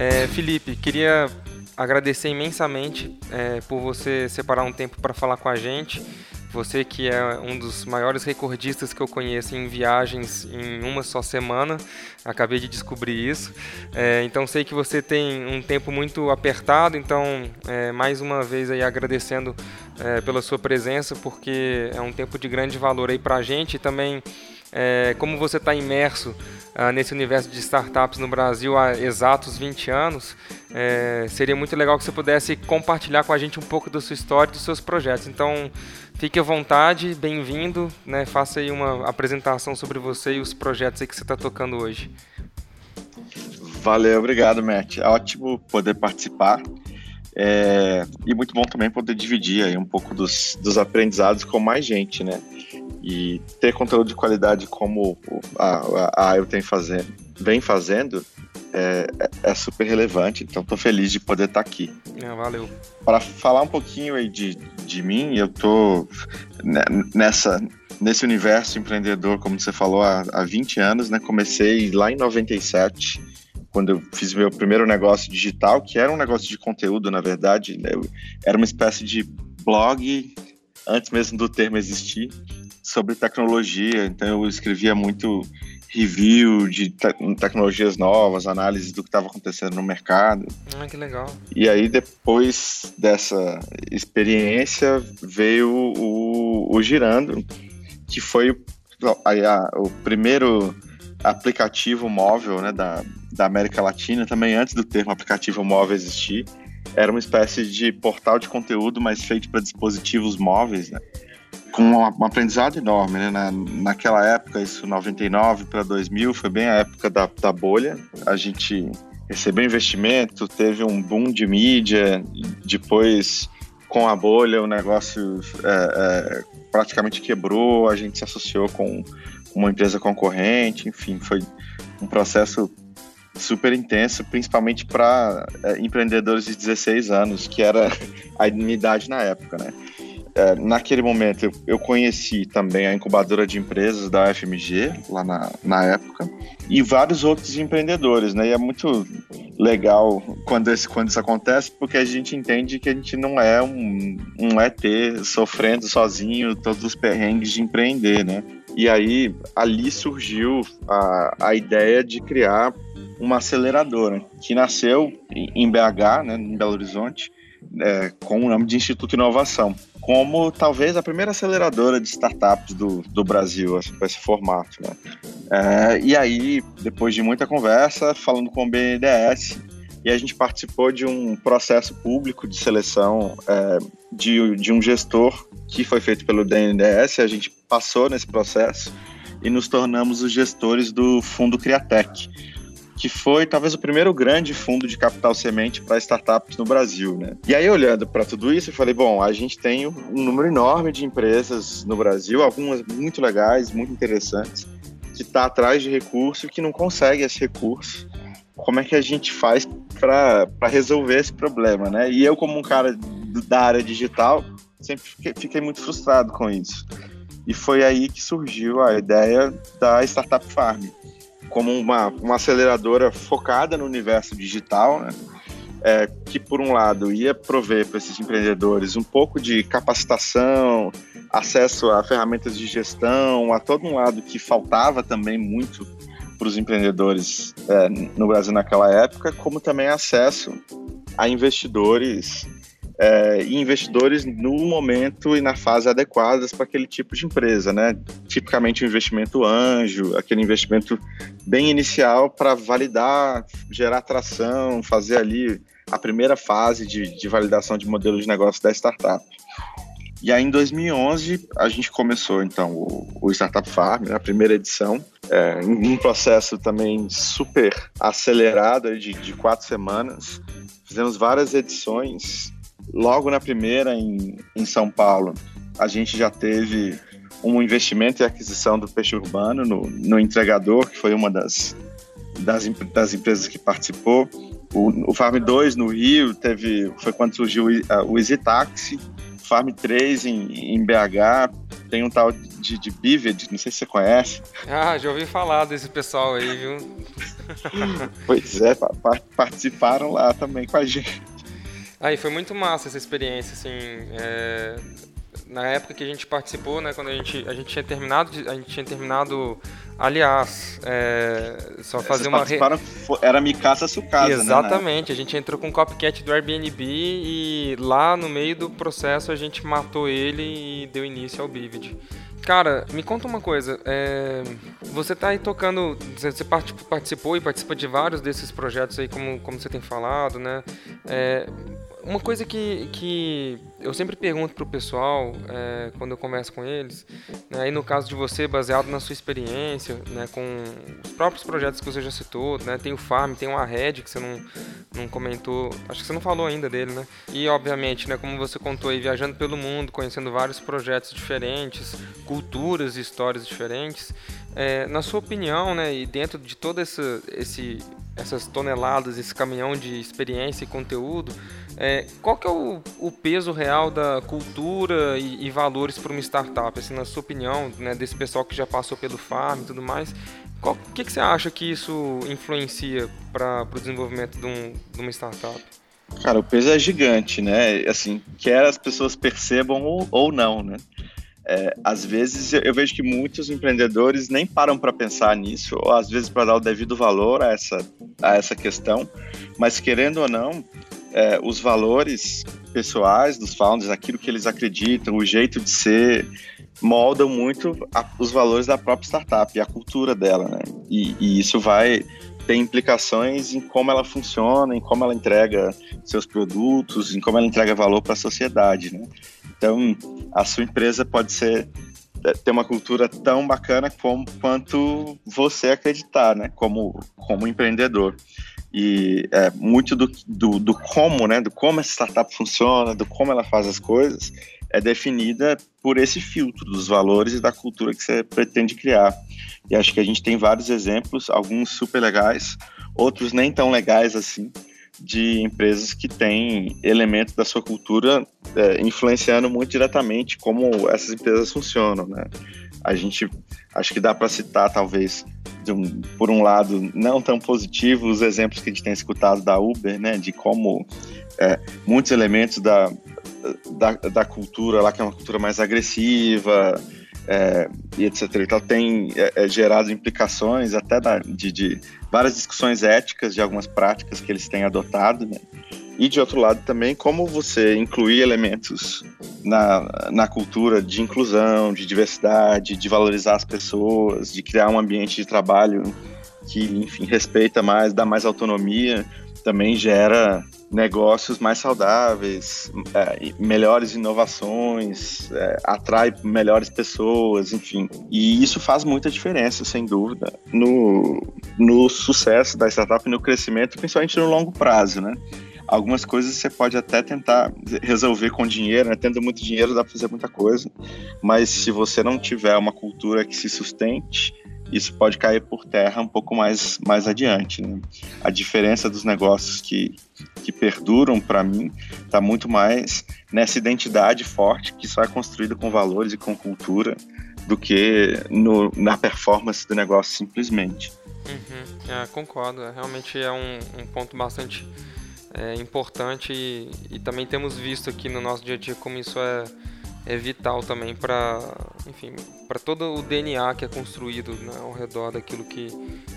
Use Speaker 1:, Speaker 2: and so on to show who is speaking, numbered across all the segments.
Speaker 1: É, Felipe, queria agradecer imensamente é, por você separar um tempo para falar com a gente. Você que é um dos maiores recordistas que eu conheço em viagens em uma só semana, acabei de descobrir isso. É, então sei que você tem um tempo muito apertado, então é, mais uma vez aí agradecendo é, pela sua presença, porque é um tempo de grande valor aí para a gente e também é, como você está imerso ah, nesse universo de startups no Brasil há exatos 20 anos, é, seria muito legal que você pudesse compartilhar com a gente um pouco da sua história e dos seus projetos. Então, fique à vontade, bem-vindo, né, faça aí uma apresentação sobre você e os projetos que você está tocando hoje.
Speaker 2: Valeu, obrigado, Matt. Ótimo poder participar. É, e muito bom também poder dividir aí um pouco dos, dos aprendizados com mais gente, né? E ter conteúdo de qualidade como a, a, a tem fazendo, vem fazendo é, é, super relevante. Então, estou feliz de poder estar tá aqui.
Speaker 1: É, valeu.
Speaker 2: Para falar um pouquinho aí de, de mim, eu estou nessa nesse universo empreendedor, como você falou, há, há 20 anos, né? Comecei lá em 97 quando eu fiz meu primeiro negócio digital, que era um negócio de conteúdo, na verdade, né? era uma espécie de blog, antes mesmo do termo existir, sobre tecnologia. Então eu escrevia muito review de te tecnologias novas, análise do que estava acontecendo no mercado.
Speaker 1: Ah, que legal.
Speaker 2: E aí depois dessa experiência veio o, o Girando, que foi a, a, o primeiro aplicativo móvel né, da, da América Latina, também antes do termo aplicativo móvel existir. Era uma espécie de portal de conteúdo, mas feito para dispositivos móveis, né? Com um, aprendizado enorme, né? Na, naquela época, isso 99 para 2000, foi bem a época da, da bolha. A gente recebeu investimento, teve um boom de mídia, depois com a bolha o negócio é, é, praticamente quebrou, a gente se associou com uma empresa concorrente, enfim, foi um processo super intenso, principalmente para é, empreendedores de 16 anos, que era a minha idade na época, né? É, naquele momento eu, eu, conheci também a incubadora de empresas da FMG, lá na, na época, e vários outros empreendedores, né? E é muito legal quando, esse, quando isso acontece, porque a gente entende que a gente não é um, um ET sofrendo sozinho todos os perrengues de empreender, né? E aí, ali surgiu a, a ideia de criar uma aceleradora, que nasceu em BH, né, em Belo Horizonte, é, com o nome de Instituto Inovação, como talvez a primeira aceleradora de startups do, do Brasil, assim, com esse formato. Né? É, e aí, depois de muita conversa, falando com o BNDES, e a gente participou de um processo público de seleção é, de, de um gestor que foi feito pelo DNDS, a gente passou nesse processo e nos tornamos os gestores do Fundo Criatec, que foi talvez o primeiro grande fundo de capital semente para startups no Brasil, né? E aí olhando para tudo isso, eu falei, bom, a gente tem um número enorme de empresas no Brasil, algumas muito legais, muito interessantes, que está atrás de recurso e que não consegue esse recurso. Como é que a gente faz para resolver esse problema, né? E eu como um cara da área digital, sempre fiquei, muito frustrado com isso. E foi aí que surgiu a ideia da Startup Farm como uma, uma aceleradora focada no universo digital, né? É, que por um lado ia prover para esses empreendedores um pouco de capacitação, acesso a ferramentas de gestão, a todo um lado que faltava também muito para os empreendedores é, no Brasil naquela época, como também acesso a investidores é, e investidores no momento e na fase adequadas para aquele tipo de empresa, né? Tipicamente um investimento anjo, aquele investimento bem inicial para validar, gerar atração, fazer ali a primeira fase de, de validação de modelo de negócio da startup. E aí, em 2011, a gente começou, então, o, o Startup Farm, né, a primeira edição, é, em um processo também super acelerado, de, de quatro semanas. Fizemos várias edições Logo na primeira, em, em São Paulo, a gente já teve um investimento e aquisição do peixe urbano no, no entregador, que foi uma das, das, das empresas que participou. O, o, Farm 2 no Rio teve, foi quando surgiu o, o Easy Taxi. Farm 3 em, em BH tem um tal de, de Bived, não sei se você conhece.
Speaker 1: Ah, já ouvi falar desse pessoal aí, viu?
Speaker 2: pois é, participaram lá também com a gente.
Speaker 1: Aí foi muito massa essa experiência, assim. É... Na época que a gente participou, né, quando a gente, a gente tinha terminado, a gente tinha terminado, aliás, é... só fazer Vocês uma re...
Speaker 2: era Mikasa Sukasa,
Speaker 1: né, Exatamente, né, a gente entrou com o copycat do Airbnb e lá no meio do processo a gente matou ele e deu início ao Vivid. Cara, me conta uma coisa. É, você está aí tocando. Você participou e participa de vários desses projetos aí, como, como você tem falado, né? É, uma coisa que, que eu sempre pergunto pro pessoal é, quando eu converso com eles, né, aí no caso de você, baseado na sua experiência, né, com os próprios projetos que você já citou, né, tem o Farm, tem o Arred que você não, não comentou, acho que você não falou ainda dele, né? E obviamente, né, como você contou aí, viajando pelo mundo, conhecendo vários projetos diferentes, culturas e histórias diferentes, é, na sua opinião, né, e dentro de todo esse, esse, essas toneladas, esse caminhão de experiência e conteúdo, é, qual que é o, o, peso real da cultura e, e valores para uma startup? Assim, na sua opinião, né, desse pessoal que já passou pelo farm e tudo mais, o que, que você acha que isso influencia para o desenvolvimento de, um, de uma startup?
Speaker 2: Cara, o peso é gigante, né? Assim, quer as pessoas percebam ou, ou não, né? É, às vezes eu vejo que muitos empreendedores nem param para pensar nisso, ou às vezes para dar o devido valor a essa, a essa questão, mas querendo ou não, é, os valores pessoais dos founders, aquilo que eles acreditam, o jeito de ser, moldam muito a, os valores da própria startup e a cultura dela, né? E, e, isso vai ter implicações em como ela funciona, em como ela entrega seus produtos, em como ela entrega valor para a sociedade, né? Então, a sua empresa pode ser é, ter uma cultura tão bacana como, quanto você acreditar, né? Como, como empreendedor. E é, muito do, do, do, como, né, do como essa startup funciona, do como ela faz as coisas, é definida por esse filtro dos valores e da cultura que você pretende criar. E acho que a gente tem vários exemplos, alguns super legais, outros nem tão legais assim, de empresas que têm elementos da sua cultura é, influenciando muito diretamente como essas empresas funcionam, né? A gente acho que dá para citar talvez um, por um lado, não tão positivo os exemplos que a gente tem escutado da Uber, né, de como é, muitos elementos da, da, da, cultura lá, que é uma cultura mais agressiva, é, e etc. Então, tem é, é, gerado implicações até da, de, de, várias discussões éticas de algumas práticas que eles têm adotado, né? E de outro lado também, como você incluir elementos na, na cultura de inclusão, de diversidade, de valorizar as pessoas, de criar um ambiente de trabalho que, enfim, respeita mais, dá mais autonomia, também gera negócios mais saudáveis, é, melhores inovações, é, atrai melhores pessoas, enfim. E isso faz muita diferença, sem dúvida, no, no sucesso da startup no crescimento, principalmente no longo prazo, né? Algumas coisas você pode até tentar resolver com dinheiro, né? Tendo muito dinheiro dá para fazer muita coisa, mas se você não tiver uma cultura que se sustente, isso pode cair por terra um pouco mais, mais adiante. Né? A diferença dos negócios que, que perduram, para mim, está muito mais nessa identidade forte que só é construída com valores e com cultura do que no, na performance do negócio simplesmente.
Speaker 1: Uhum. É, concordo, é, realmente é um, um ponto bastante é, importante e, e, também temos visto aqui no nosso dia a dia como isso é, é vital também para enfim para todo o DNA que é construído né, ao redor daquilo que,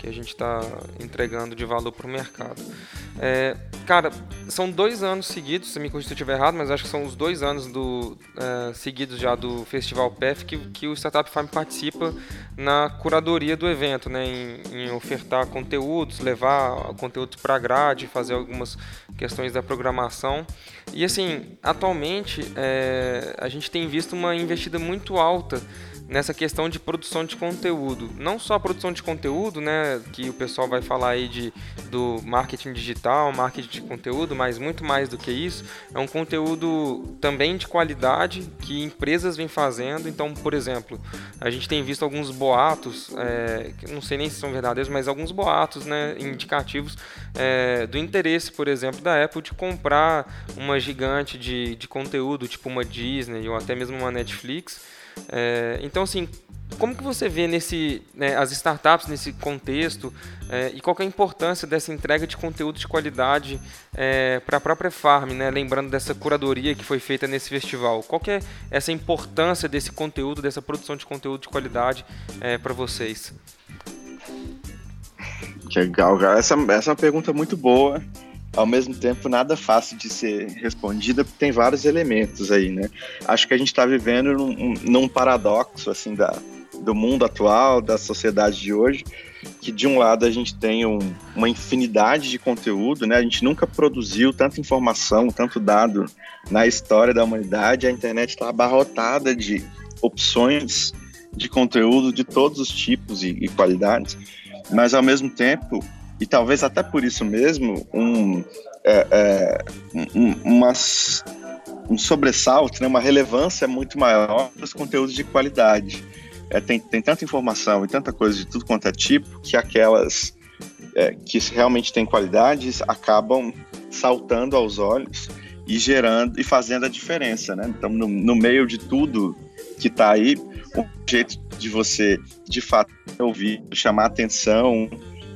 Speaker 1: que a gente está entregando de valor para o mercado. É, cara, são dois anos seguidos, se me corrija se eu estiver errado, mas acho que são os dois anos do, é, seguidos já do Festival PEF que, que o Startup Farm participa na curadoria do evento, né, em, em ofertar conteúdos, levar conteúdos para a grade, fazer algumas questões da programação. E assim, atualmente é, a gente tem visto uma investida muito alta nessa questão de produção de conteúdo. Não só produção de conteúdo, né, que o pessoal vai falar aí de, do marketing digital, marketing de conteúdo, mas muito mais do que isso, é um conteúdo também de qualidade que empresas vêm fazendo. Então, por exemplo, a gente tem visto alguns boatos, é, não sei nem se são verdadeiros, mas alguns boatos né, indicativos é, do interesse, por exemplo, da Apple de comprar uma gigante de, de conteúdo, tipo uma Disney ou até mesmo uma Netflix, é, então, assim, como que você vê nesse, né, as startups nesse contexto é, e qual é a importância dessa entrega de conteúdo de qualidade é, para a própria Farm, né, lembrando dessa curadoria que foi feita nesse festival? Qual que é essa importância desse conteúdo, dessa produção de conteúdo de qualidade é, para vocês?
Speaker 2: Legal, essa, essa é uma pergunta muito boa ao mesmo tempo nada fácil de ser respondida, porque tem vários elementos aí, né? Acho que a gente está vivendo num, num, paradoxo, assim, da, do mundo atual, da sociedade de hoje, que de um lado a gente tem um, uma infinidade de conteúdo, né? A gente nunca produziu tanta informação, tanto dado na história da humanidade, a internet está abarrotada de opções de conteúdo de todos os tipos e, e qualidades, mas ao mesmo tempo e talvez até por isso mesmo um, é, é, um, umas, um sobressalto, né, uma relevância muito maior para os conteúdos de qualidade. É, tem, tem tanta informação e tanta coisa de tudo quanto é tipo que aquelas é, que realmente têm qualidades acabam saltando aos olhos e gerando e fazendo a diferença, né? Então, no, no meio de tudo que está aí, o jeito de você, de fato, ouvir, chamar atenção,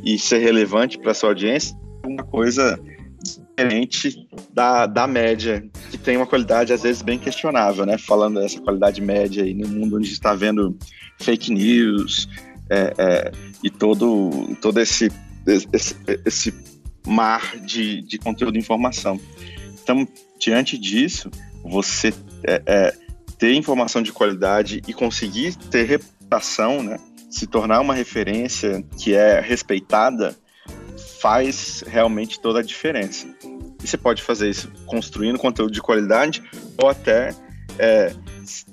Speaker 2: e ser relevante para sua audiência, uma coisa diferente da, da média, que tem uma qualidade às vezes bem questionável, né? Falando dessa qualidade média aí no mundo onde está vendo fake news é, é, e todo, todo esse, esse, esse mar de, de conteúdo e informação. Então, diante disso, você é, é ter informação de qualidade e conseguir ter reputação, né? Se tornar uma referência que é respeitada faz realmente toda a diferença. E você pode fazer isso construindo conteúdo de qualidade ou até é,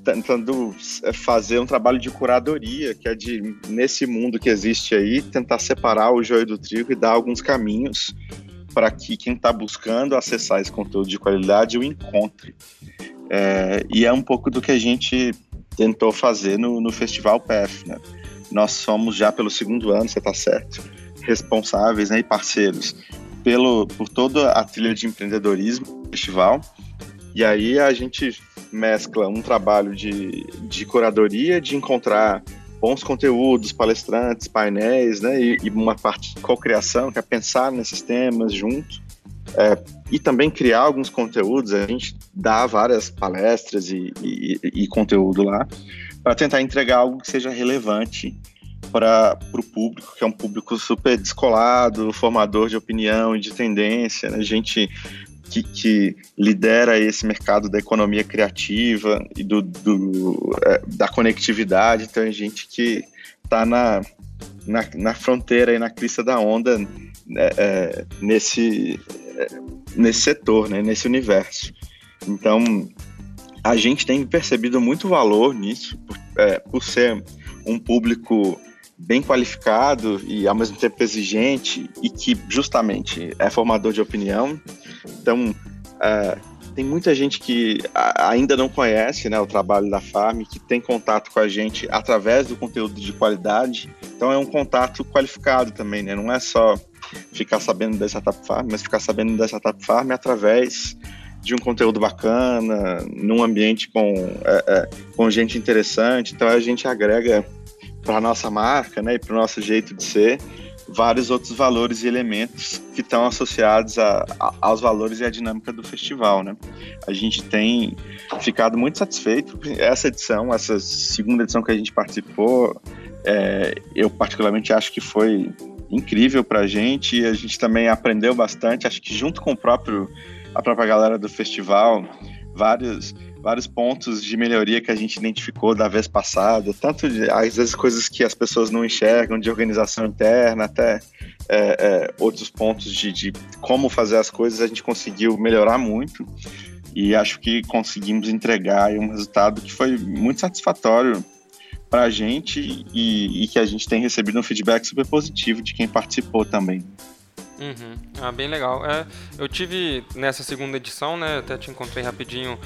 Speaker 2: tentando é, fazer um trabalho de curadoria, que é de, nesse mundo que existe aí, tentar separar o joio do trigo e dar alguns caminhos para que quem está buscando acessar esse conteúdo de qualidade o encontre. É, e é um pouco do que a gente tentou fazer no, no Festival PF, né? Nós somos já pelo segundo ano, você está certo, responsáveis né, e parceiros pelo, por toda a trilha de empreendedorismo do festival. E aí a gente mescla um trabalho de, de curadoria, de encontrar bons conteúdos, palestrantes, painéis, né, e, e uma parte de co-criação, que é pensar nesses temas junto, é, e também criar alguns conteúdos. A gente dá várias palestras e, e, e conteúdo lá, para tentar entregar algo que seja relevante para o público, que é um público super descolado, formador de opinião e de tendência, né? gente que, que, lidera esse mercado da economia criativa e do, do é, da conectividade, então é gente que está na, na, na, fronteira e na crista da onda né, é, nesse, é, nesse setor, né? nesse universo. Então, a gente tem percebido muito valor nisso, por, é, por ser um público bem qualificado e ao mesmo tempo exigente e que justamente é formador de opinião. Então, é, tem muita gente que ainda não conhece né, o trabalho da Farm, que tem contato com a gente através do conteúdo de qualidade. Então, é um contato qualificado também, né? Não é só ficar sabendo da Startup Farm, mas ficar sabendo da Startup Farm através de um conteúdo bacana, num ambiente com, é, é, com gente interessante. Então a gente agrega para a nossa marca né, e para o nosso jeito de ser vários outros valores e elementos que estão associados a, a, aos valores e à dinâmica do festival. Né? A gente tem ficado muito satisfeito. Essa edição, essa segunda edição que a gente participou, é, eu particularmente acho que foi incrível para a gente. A gente também aprendeu bastante. Acho que junto com o próprio a própria galera do festival, vários, vários pontos de melhoria que a gente identificou da vez passada, tanto de, às vezes coisas que as pessoas não enxergam de organização interna, até é, é, outros pontos de, de como fazer as coisas, a gente conseguiu melhorar muito e acho que conseguimos entregar um resultado que foi muito satisfatório para a gente e, e, que a gente tem recebido um feedback super positivo de quem participou também.
Speaker 1: Uhum. Ah, bem legal. É, eu tive nessa segunda edição, né? Até te encontrei rapidinho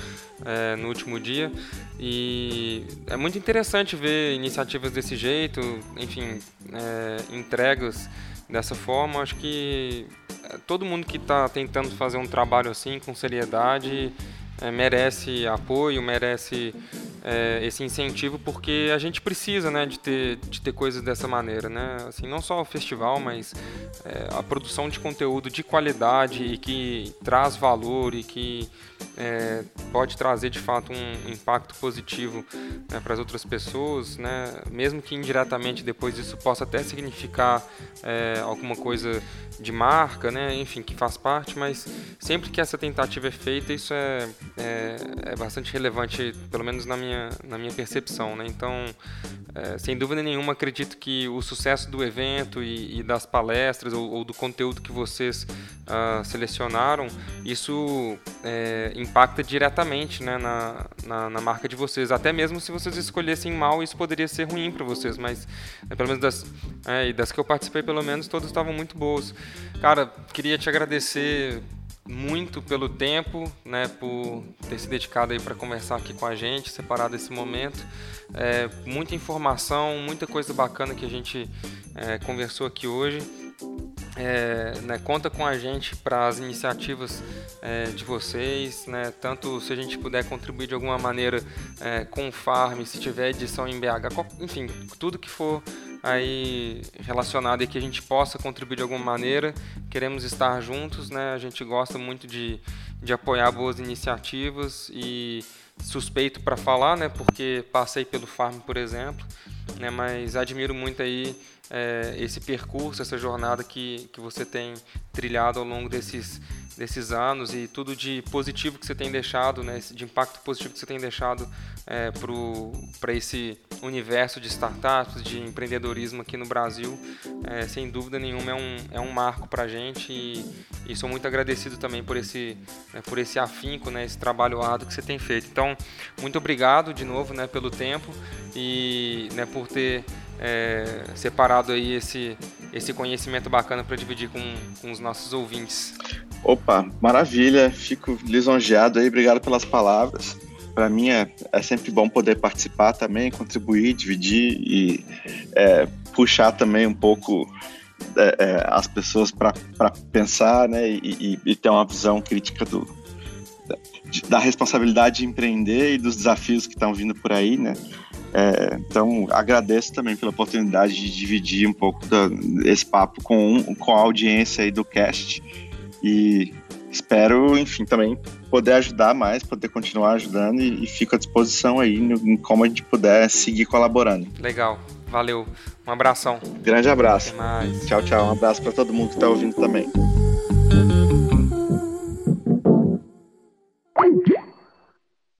Speaker 1: é, no último dia. E é muito interessante ver iniciativas desse jeito, enfim, é, entregas dessa forma. Acho que é, todo mundo que está tentando fazer um trabalho assim com seriedade é, merece apoio, merece é, esse incentivo porque a gente precisa né, de, ter, de ter coisas dessa maneira. Né? Assim, não só o festival, mas é, a produção de conteúdo de qualidade e que traz valor e que é, pode trazer de fato um impacto positivo né, para as outras pessoas, né? mesmo que indiretamente depois isso possa até significar é, alguma coisa de marca, né? enfim, que faz parte, mas sempre que essa tentativa é feita, isso é, é, é bastante relevante, pelo menos na minha, na minha percepção. Né? Então, é, sem dúvida nenhuma, acredito que o sucesso do evento e, e das palestras ou, ou, do conteúdo que vocês uh, selecionaram, isso é, impacta diretamente né, na, na, na, marca de vocês. Até mesmo se vocês escolhessem mal, isso poderia ser ruim para vocês, mas é, pelo menos das, é, das que eu participei, pelo menos, todas estavam muito boas. Cara, queria te agradecer muito pelo tempo, né, por ter se dedicado aí para conversar aqui com a gente, separado esse momento. É, muita informação, muita coisa bacana que a gente é, conversou aqui hoje. É, né, conta com a gente para as iniciativas é, de vocês, né, tanto se a gente puder contribuir de alguma maneira é, com o Farm, se tiver edição em BH, enfim, tudo que for aí relacionado e que a gente possa contribuir de alguma maneira. Queremos estar juntos, né? A gente gosta muito de, de apoiar boas iniciativas e suspeito para falar, né? Porque passei pelo Farm, por exemplo, né? Mas admiro muito aí é, esse percurso, essa jornada que, que você tem trilhado ao longo desses desses anos e tudo de positivo que você tem deixado, né, de impacto positivo que você tem deixado é, para esse universo de startups, de empreendedorismo aqui no Brasil, é, sem dúvida nenhuma é um, é um marco para a gente e, e, sou muito agradecido também por esse, né, por esse afinco, né, esse trabalho árduo que você tem feito. Então, muito obrigado de novo né, pelo tempo e né, por ter é, separado aí esse, esse conhecimento bacana para dividir com, com os nossos ouvintes.
Speaker 2: Opa, maravilha, fico lisonjeado aí, obrigado pelas palavras. Para mim é, é, sempre bom poder participar também, contribuir, dividir e é, puxar também um pouco é, é as pessoas para pensar né, e, e, e, ter uma visão crítica do, da, da responsabilidade de empreender e dos desafios que estão vindo por aí, né? É, então, agradeço também pela oportunidade de dividir um pouco desse papo com, com a audiência aí do cast e espero, enfim, também poder ajudar mais, poder continuar ajudando e, e fico à disposição aí no, em como a gente puder seguir colaborando.
Speaker 1: Legal, valeu. Um abração.
Speaker 2: Grande abraço. Tchau, tchau. Um abraço para todo mundo que está ouvindo também.